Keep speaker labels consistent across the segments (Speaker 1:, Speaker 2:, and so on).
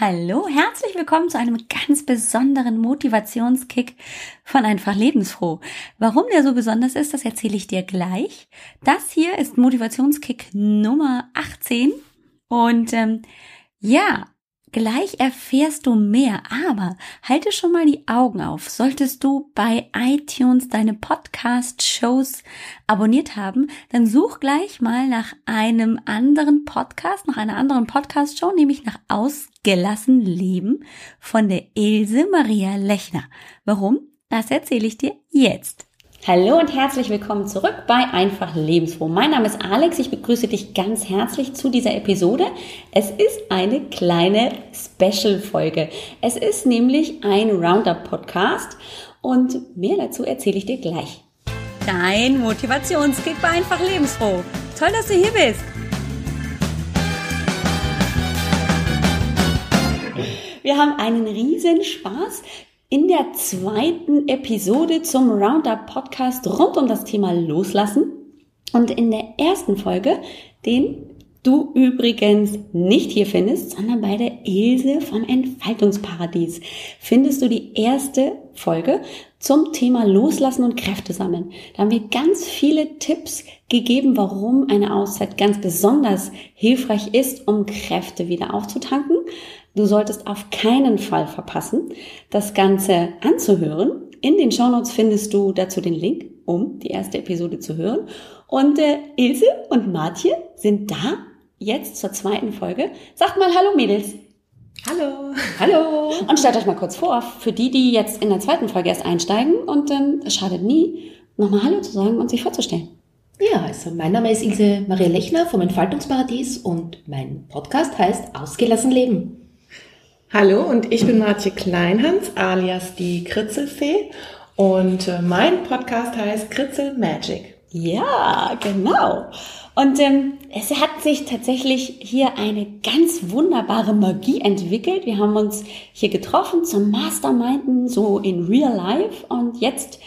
Speaker 1: Hallo, herzlich willkommen zu einem ganz besonderen Motivationskick von Einfach Lebensfroh. Warum der so besonders ist, das erzähle ich dir gleich. Das hier ist Motivationskick Nummer 18 und ähm, ja, Gleich erfährst du mehr, aber halte schon mal die Augen auf. Solltest du bei iTunes deine Podcast-Shows abonniert haben, dann such gleich mal nach einem anderen Podcast, nach einer anderen Podcast-Show, nämlich nach Ausgelassen Leben von der Ilse Maria Lechner. Warum? Das erzähle ich dir jetzt. Hallo und herzlich willkommen zurück bei Einfach Lebensfroh. Mein Name ist Alex. Ich begrüße dich ganz herzlich zu dieser Episode. Es ist eine kleine Special-Folge. Es ist nämlich ein Roundup-Podcast und mehr dazu erzähle ich dir gleich. Dein Motivationskick bei Einfach Lebensfroh. Toll, dass du hier bist. Wir haben einen riesen Spaß in der zweiten Episode zum Roundup Podcast rund um das Thema Loslassen. Und in der ersten Folge, den du übrigens nicht hier findest, sondern bei der Ilse vom Entfaltungsparadies, findest du die erste Folge zum Thema Loslassen und Kräfte sammeln. Da haben wir ganz viele Tipps gegeben, warum eine Auszeit ganz besonders hilfreich ist, um Kräfte wieder aufzutanken. Du solltest auf keinen Fall verpassen, das Ganze anzuhören. In den Shownotes findest du dazu den Link, um die erste Episode zu hören. Und äh, Ilse und Martje sind da jetzt zur zweiten Folge. Sagt mal Hallo Mädels.
Speaker 2: Hallo.
Speaker 1: Hallo. Und stellt euch mal kurz vor, für die, die jetzt in der zweiten Folge erst einsteigen und ähm, es schadet nie, nochmal Hallo zu sagen und sich vorzustellen.
Speaker 2: Ja, also mein Name ist Ilse Maria Lechner vom Entfaltungsparadies und mein Podcast heißt Ausgelassen Leben.
Speaker 3: Hallo und ich bin Martje Kleinhans alias die Kritzelfee und äh, mein Podcast heißt Kritzel Magic.
Speaker 1: Ja, genau. Und ähm, es hat sich tatsächlich hier eine ganz wunderbare Magie entwickelt. Wir haben uns hier getroffen zum Masterminden, so in Real Life. Und jetzt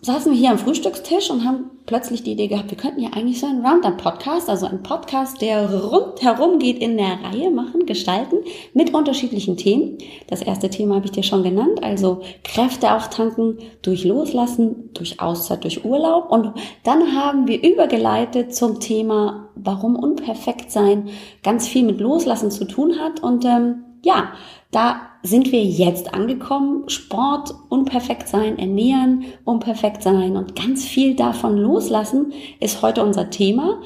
Speaker 1: saßen wir hier am Frühstückstisch und haben plötzlich die Idee gehabt, wir könnten ja eigentlich so einen Roundup-Podcast, also einen Podcast, der rundherum geht in der Reihe machen, gestalten, mit unterschiedlichen Themen. Das erste Thema habe ich dir schon genannt, also Kräfte auftanken durch Loslassen, durch Auszeit, durch Urlaub. Und dann haben wir übergeleitet zum Thema, warum unperfekt sein ganz viel mit Loslassen zu tun hat. Und ähm, ja, da sind wir jetzt angekommen. Sport, unperfekt sein, ernähren, unperfekt sein und ganz viel davon loslassen ist heute unser Thema.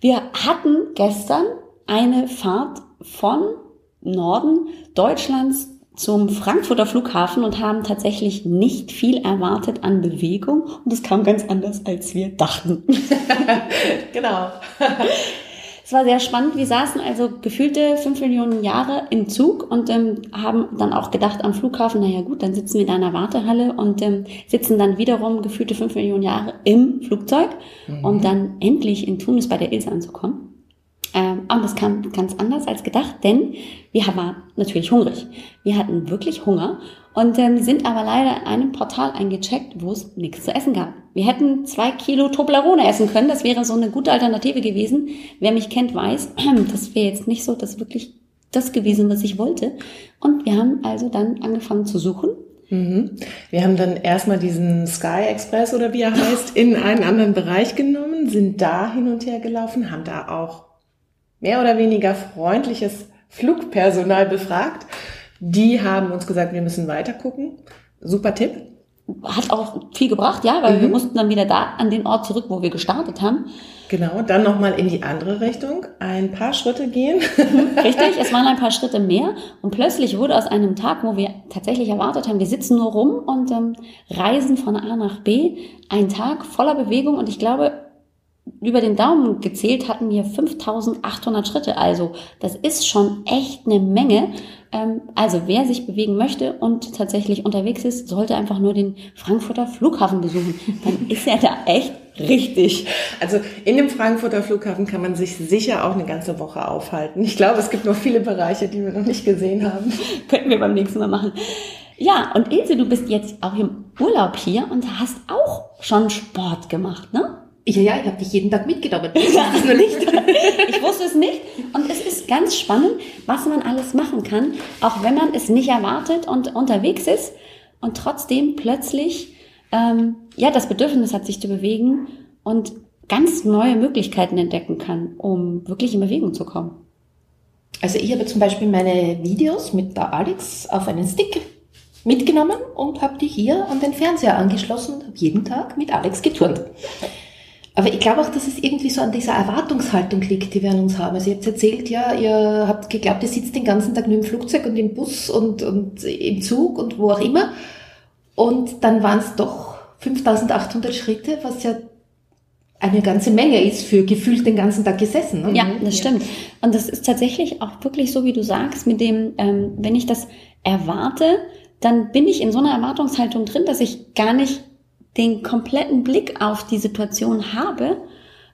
Speaker 1: Wir hatten gestern eine Fahrt von Norden Deutschlands zum Frankfurter Flughafen und haben tatsächlich nicht viel erwartet an Bewegung und es kam ganz anders, als wir dachten.
Speaker 3: genau.
Speaker 1: Es war sehr spannend. Wir saßen also gefühlte fünf Millionen Jahre im Zug und ähm, haben dann auch gedacht am Flughafen, naja gut, dann sitzen wir da in der Wartehalle und ähm, sitzen dann wiederum gefühlte fünf Millionen Jahre im Flugzeug, mhm. um dann endlich in Tunis bei der Ilse anzukommen. Ähm, und das kam ganz anders als gedacht, denn wir waren natürlich hungrig. Wir hatten wirklich Hunger und ähm, sind aber leider in einem Portal eingecheckt, wo es nichts zu essen gab. Wir hätten zwei Kilo Toblerone essen können, das wäre so eine gute Alternative gewesen. Wer mich kennt, weiß, das wäre jetzt nicht so das wirklich das gewesen, was ich wollte. Und wir haben also dann angefangen zu suchen.
Speaker 3: Mhm. Wir haben dann erstmal diesen Sky Express oder wie er heißt, in einen anderen Bereich genommen, sind da hin und her gelaufen, haben da auch mehr oder weniger freundliches Flugpersonal befragt. Die haben uns gesagt, wir müssen weiter gucken. Super Tipp.
Speaker 1: Hat auch viel gebracht, ja, weil mhm. wir mussten dann wieder da an den Ort zurück, wo wir gestartet haben.
Speaker 3: Genau, dann nochmal in die andere Richtung, ein paar Schritte gehen.
Speaker 1: Richtig, es waren ein paar Schritte mehr und plötzlich wurde aus einem Tag, wo wir tatsächlich erwartet haben, wir sitzen nur rum und ähm, reisen von A nach B, ein Tag voller Bewegung und ich glaube, über den Daumen gezählt hatten wir 5800 Schritte. Also das ist schon echt eine Menge. Ähm, also wer sich bewegen möchte und tatsächlich unterwegs ist, sollte einfach nur den Frankfurter Flughafen besuchen. Dann ist er da echt richtig.
Speaker 3: Also in dem Frankfurter Flughafen kann man sich sicher auch eine ganze Woche aufhalten. Ich glaube, es gibt noch viele Bereiche, die wir noch nicht gesehen haben.
Speaker 1: Könnten wir beim nächsten Mal machen. Ja, und Ilse, du bist jetzt auch im Urlaub hier und hast auch schon Sport gemacht, ne?
Speaker 2: Ja, ja, ich habe dich jeden Tag mitgenommen. Das ist nur nicht.
Speaker 1: ich wusste es nicht. Und es ist ganz spannend, was man alles machen kann, auch wenn man es nicht erwartet und unterwegs ist und trotzdem plötzlich ähm, ja das Bedürfnis hat, sich zu bewegen und ganz neue Möglichkeiten entdecken kann, um wirklich in Bewegung zu kommen.
Speaker 2: Also ich habe zum Beispiel meine Videos mit der Alex auf einen Stick mitgenommen und habe die hier an den Fernseher angeschlossen und habe jeden Tag mit Alex geturnt. Aber ich glaube auch, dass es irgendwie so an dieser Erwartungshaltung liegt, die wir an uns haben. Also ihr habt erzählt, ja, ihr habt geglaubt, ihr sitzt den ganzen Tag nur im Flugzeug und im Bus und, und im Zug und wo auch immer. Und dann waren es doch 5800 Schritte, was ja eine ganze Menge ist für gefühlt den ganzen Tag gesessen.
Speaker 1: Ne? Ja, das stimmt. Und das ist tatsächlich auch wirklich so, wie du sagst, mit dem, ähm, wenn ich das erwarte, dann bin ich in so einer Erwartungshaltung drin, dass ich gar nicht den kompletten Blick auf die Situation habe.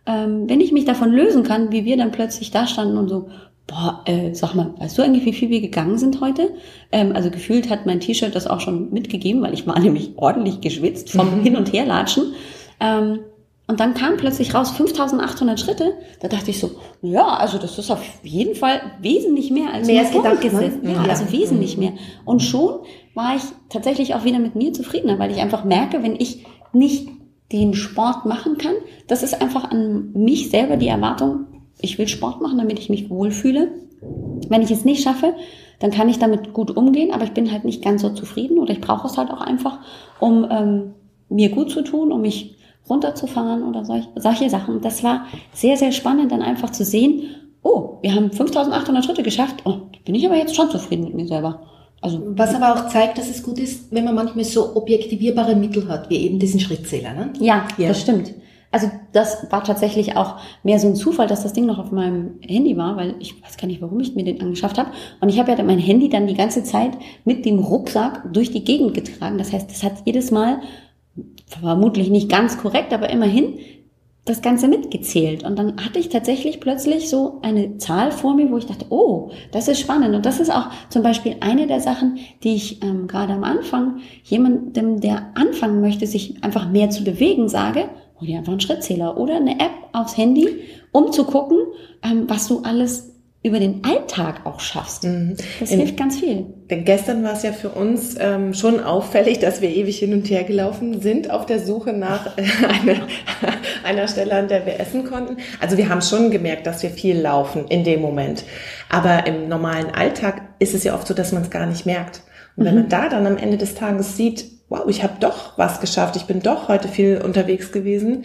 Speaker 1: Ähm, wenn ich mich davon lösen kann, wie wir dann plötzlich da standen und so, boah, äh, sag mal, weißt du eigentlich, wie viel wir gegangen sind heute? Ähm, also gefühlt hat mein T-Shirt das auch schon mitgegeben, weil ich war nämlich ordentlich geschwitzt vom Hin- und Herlatschen. Ähm, und dann kam plötzlich raus 5800 Schritte. Da dachte ich so, ja, also das ist auf jeden Fall wesentlich mehr als
Speaker 2: mehr als gedacht. Ne?
Speaker 1: Ja, ja, also wesentlich mhm. mehr. Und schon war ich tatsächlich auch wieder mit mir zufriedener, weil ich einfach merke, wenn ich nicht den Sport machen kann, das ist einfach an mich selber die Erwartung, ich will Sport machen, damit ich mich wohlfühle. Wenn ich es nicht schaffe, dann kann ich damit gut umgehen, aber ich bin halt nicht ganz so zufrieden oder ich brauche es halt auch einfach, um ähm, mir gut zu tun, um mich runterzufahren oder solch, solche Sachen. Das war sehr, sehr spannend, dann einfach zu sehen, oh, wir haben 5800 Schritte geschafft. Oh, bin ich aber jetzt schon zufrieden mit mir selber.
Speaker 2: Also, Was aber auch zeigt, dass es gut ist, wenn man manchmal so objektivierbare Mittel hat, wie eben diesen Schrittzähler. Ne?
Speaker 1: Ja, ja, das stimmt. Also das war tatsächlich auch mehr so ein Zufall, dass das Ding noch auf meinem Handy war, weil ich weiß gar nicht, warum ich mir den angeschafft habe. Und ich habe ja mein Handy dann die ganze Zeit mit dem Rucksack durch die Gegend getragen. Das heißt, es hat jedes Mal vermutlich nicht ganz korrekt, aber immerhin das Ganze mitgezählt. Und dann hatte ich tatsächlich plötzlich so eine Zahl vor mir, wo ich dachte, oh, das ist spannend. Und das ist auch zum Beispiel eine der Sachen, die ich ähm, gerade am Anfang jemandem, der anfangen möchte, sich einfach mehr zu bewegen, sage, hol dir einfach einen Schrittzähler oder eine App aufs Handy, um zu gucken, ähm, was du alles über den Alltag auch schaffst. Mhm. Das In, hilft ganz viel.
Speaker 3: Denn gestern war es ja für uns ähm, schon auffällig, dass wir ewig hin und her gelaufen sind auf der Suche nach äh, eine, einer Stelle, an der wir essen konnten. Also wir haben schon gemerkt, dass wir viel laufen in dem Moment. Aber im normalen Alltag ist es ja oft so, dass man es gar nicht merkt. Und wenn mhm. man da dann am Ende des Tages sieht, wow, ich habe doch was geschafft, ich bin doch heute viel unterwegs gewesen,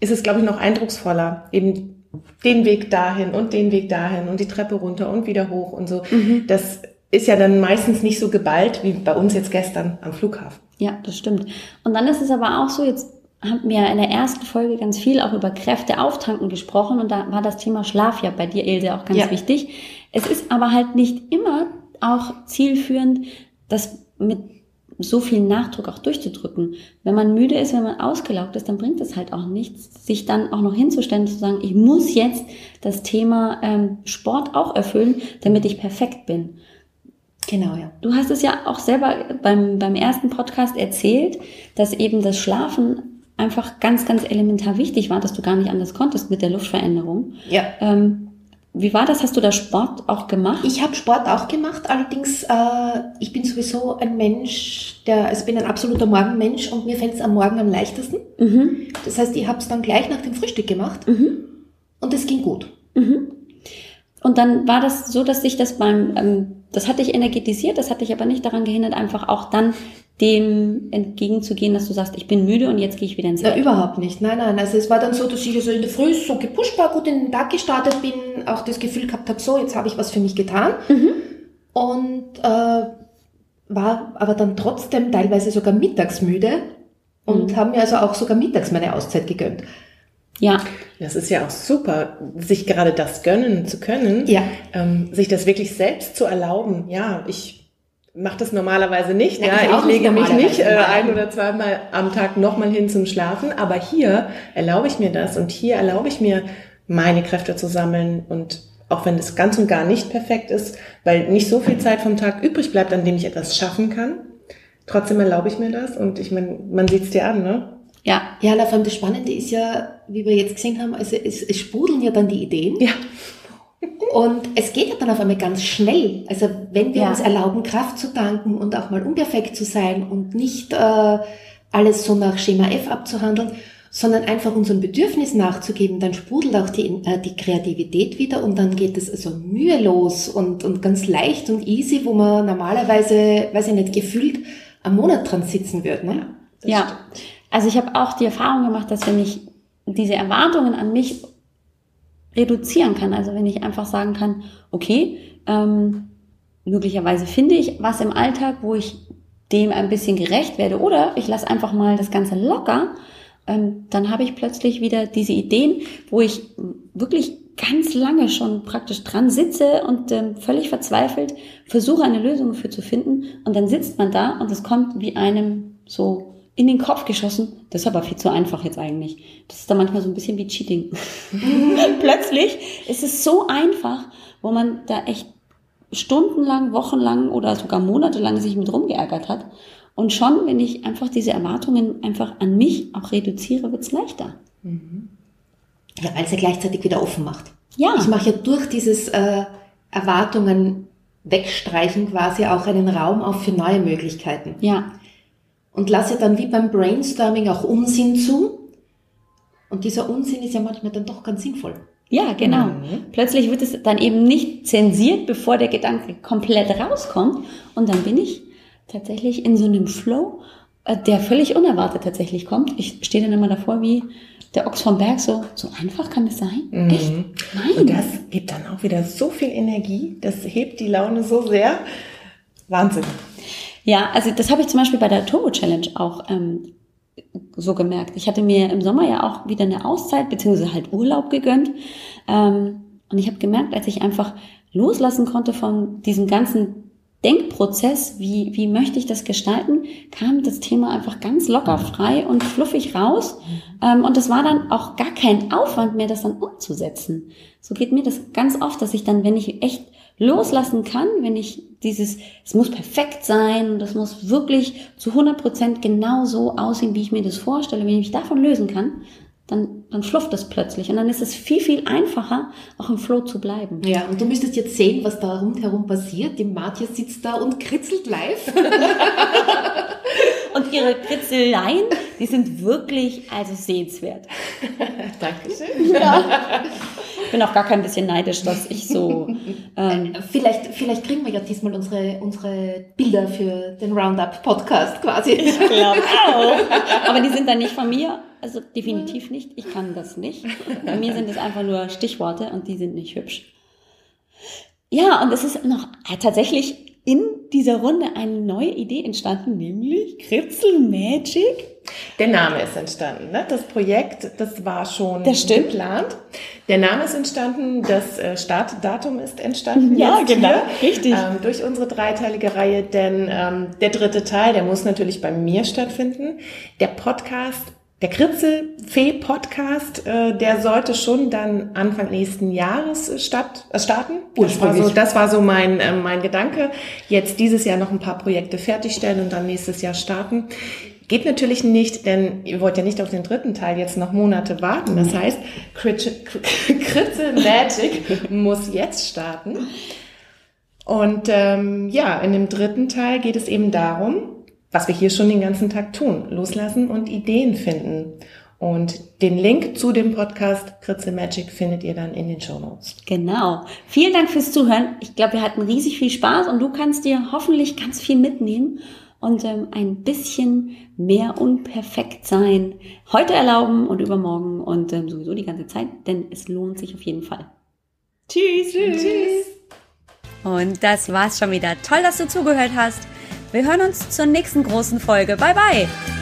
Speaker 3: ist es, glaube ich, noch eindrucksvoller, eben den Weg dahin und den Weg dahin und die Treppe runter und wieder hoch und so. Mhm. Das ist ja dann meistens nicht so geballt wie bei uns jetzt gestern am Flughafen.
Speaker 1: Ja, das stimmt. Und dann ist es aber auch so, jetzt haben wir in der ersten Folge ganz viel auch über Kräfte auftanken gesprochen und da war das Thema Schlaf ja bei dir, Ilse, auch ganz ja. wichtig. Es ist aber halt nicht immer auch zielführend, das mit so viel Nachdruck auch durchzudrücken. Wenn man müde ist, wenn man ausgelaugt ist, dann bringt es halt auch nichts, sich dann auch noch hinzustellen, zu sagen, ich muss jetzt das Thema ähm, Sport auch erfüllen, damit ich perfekt bin. Genau, ja. Du hast es ja auch selber beim, beim ersten Podcast erzählt, dass eben das Schlafen einfach ganz, ganz elementar wichtig war, dass du gar nicht anders konntest mit der Luftveränderung.
Speaker 2: Ja.
Speaker 1: Ähm, wie war das? Hast du da Sport auch gemacht?
Speaker 2: Ich habe Sport auch gemacht, allerdings äh, ich bin sowieso ein Mensch, der, also bin ein absoluter Morgenmensch und mir fällt es am Morgen am leichtesten. Mhm. Das heißt, ich habe es dann gleich nach dem Frühstück gemacht mhm. und es ging gut.
Speaker 1: Mhm. Und dann war das so, dass sich das beim, ähm, das hat dich energetisiert, das hat dich aber nicht daran gehindert, einfach auch dann dem entgegenzugehen, dass du sagst, ich bin müde und jetzt gehe ich wieder ins
Speaker 2: Bett? Na, überhaupt nicht. Nein, nein. Also es war dann so, dass ich also in der Früh so gepusht war, gut in den Tag gestartet bin, auch das Gefühl gehabt habe, so, jetzt habe ich was für mich getan. Mhm. Und äh, war aber dann trotzdem teilweise sogar mittagsmüde und mhm. haben mir also auch sogar mittags meine Auszeit gegönnt.
Speaker 3: Ja. Das ist ja auch super, sich gerade das gönnen zu können,
Speaker 2: ja.
Speaker 3: ähm, sich das wirklich selbst zu erlauben. Ja, ich mache das normalerweise nicht. Ja, ja ich, ich lege mich nicht äh, ein oder zweimal am Tag nochmal hin zum Schlafen, aber hier erlaube ich mir das und hier erlaube ich mir, meine Kräfte zu sammeln und auch wenn es ganz und gar nicht perfekt ist, weil nicht so viel Zeit vom Tag übrig bleibt, an dem ich etwas schaffen kann, trotzdem erlaube ich mir das und ich meine, man sieht es dir an, ne?
Speaker 1: Ja.
Speaker 2: Ja, vor allem das Spannende ist ja, wie wir jetzt gesehen haben, also es, es sprudeln ja dann die Ideen.
Speaker 3: Ja.
Speaker 2: Und es geht ja dann auf einmal ganz schnell. Also wenn wir
Speaker 1: Ja.
Speaker 2: uns erlauben, Kraft zu tanken und auch mal unperfekt zu sein und nicht äh, alles so nach Schema F abzuhandeln, sondern einfach unseren Bedürfnissen nachzugeben, dann sprudelt auch die, äh, die Kreativität wieder und dann geht es also mühelos und, und ganz leicht und easy, wo man normalerweise, weiß ich nicht, gefühlt am Monat dran sitzen würde. Ne?
Speaker 3: Das
Speaker 1: ja.
Speaker 3: stimmt.
Speaker 1: Also ich habe auch die Erfahrung gemacht, dass wenn ich diese Erwartungen an mich reduzieren kann, also wenn ich einfach sagen kann, okay, ähm, möglicherweise finde ich was im Alltag, wo ich dem ein bisschen gerecht werde oder ich lasse einfach mal das Ganze locker, ähm, dann habe ich plötzlich wieder diese Ideen, wo ich wirklich ganz lange schon praktisch dran sitze und ähm, völlig verzweifelt versuche eine Lösung dafür zu finden und dann sitzt man da und es kommt wie einem so in den Kopf geschossen. Das ist aber viel zu einfach jetzt eigentlich. Das ist dann manchmal so ein bisschen wie Cheating. Plötzlich ist es so einfach, wo man da echt stundenlang, wochenlang oder sogar monatelang sich mit rumgeärgert hat. Und schon, wenn ich einfach diese Erwartungen einfach an mich auch reduziere, wird's leichter.
Speaker 2: Ja, weil es ja gleichzeitig wieder offen macht.
Speaker 1: Ja.
Speaker 2: Ich mache ja durch dieses äh, Erwartungen wegstreichen quasi auch einen Raum auf für neue Möglichkeiten.
Speaker 1: Ja.
Speaker 2: Und lasse dann wie beim Brainstorming auch Unsinn zu. Und dieser Unsinn ist ja manchmal dann doch ganz sinnvoll.
Speaker 1: Ja, genau. Plötzlich wird es dann eben nicht zensiert, bevor der Gedanke komplett rauskommt. Und dann bin ich tatsächlich in so einem Flow, äh, der völlig unerwartet tatsächlich kommt. Ich stehe dann immer davor wie der Ochs vom Berg, so, so einfach kann es sein? Echt? Nein.
Speaker 3: Und das gibt dann auch wieder so viel Energie. Das hebt die Laune so sehr. Wahnsinn.
Speaker 1: Ja, also das habe ich zum Beispiel bei der Turbo Challenge auch ähm, so gemerkt. Ich hatte mir im Sommer ja auch wieder eine Auszeit beziehungsweise halt Urlaub gegönnt. Ähm, und ich habe gemerkt, als ich einfach loslassen konnte von diesem ganzen Denkprozess, wie, wie möchte ich das gestalten, kam das Thema einfach ganz locker, frei und fluffig raus. Ähm, und das war dann auch gar kein Aufwand mehr, das dann umzusetzen. So geht mir das ganz oft, dass ich dann, wenn ich echt loslassen kann, wenn ich dieses, es muss perfekt sein, das muss wirklich zu 100 Prozent genau so aussehen, wie ich mir das vorstelle, wenn ich mich davon lösen kann, dann, dann flufft es plötzlich. Und dann ist es viel, viel einfacher, auch im Flow zu bleiben.
Speaker 2: Ja, und du müsstest jetzt sehen, was da rundherum passiert. Die Martja sitzt da und kritzelt live.
Speaker 1: Und ihre Kritzeleien, die sind wirklich also sehenswert.
Speaker 3: Dankeschön.
Speaker 1: Ich bin auch gar kein bisschen neidisch, dass ich so, ähm,
Speaker 2: Vielleicht, vielleicht kriegen wir ja diesmal unsere, unsere Bilder für den Roundup-Podcast quasi.
Speaker 1: glaube auch. Aber die sind dann nicht von mir. Also definitiv nicht. Ich kann das nicht. Bei mir sind es einfach nur Stichworte und die sind nicht hübsch. Ja, und es ist noch äh, tatsächlich in dieser Runde eine neue Idee entstanden, nämlich Kritzel Magic.
Speaker 3: Der Name ist entstanden. Ne? Das Projekt, das war schon
Speaker 1: Das
Speaker 3: geplant. Der Name ist entstanden, das äh, Startdatum ist entstanden.
Speaker 1: Ja, genau,
Speaker 3: hier,
Speaker 1: richtig.
Speaker 3: Ähm, durch unsere dreiteilige Reihe, denn ähm, der dritte Teil, der muss natürlich bei mir stattfinden. Der Podcast, der Kritzelfee-Podcast, äh, der sollte schon dann Anfang nächsten Jahres äh, statt, äh, starten. Das war, so, das war so mein, äh, mein Gedanke. Jetzt dieses Jahr noch ein paar Projekte fertigstellen und dann nächstes Jahr starten. Geht natürlich nicht, denn ihr wollt ja nicht auf den dritten Teil jetzt noch Monate warten. Das heißt, Crit- Kritzel Magic muss jetzt starten. Und ähm, ja, in dem dritten Teil geht es eben darum, was wir hier schon den ganzen Tag tun, loslassen und Ideen finden. Und den Link zu dem Podcast Kritzel Magic findet ihr dann in den Show Notes.
Speaker 1: Genau. Vielen Dank fürs Zuhören. Ich glaube, wir hatten riesig viel Spaß und du kannst dir hoffentlich ganz viel mitnehmen und ähm, ein bisschen mehr unperfekt sein heute erlauben und übermorgen und ähm, sowieso die ganze Zeit, denn es lohnt sich auf jeden Fall. Tschüss.
Speaker 3: Tschüss.
Speaker 1: Und das war's schon wieder. Toll, dass du zugehört hast. Wir hören uns zur nächsten großen Folge. Bye bye.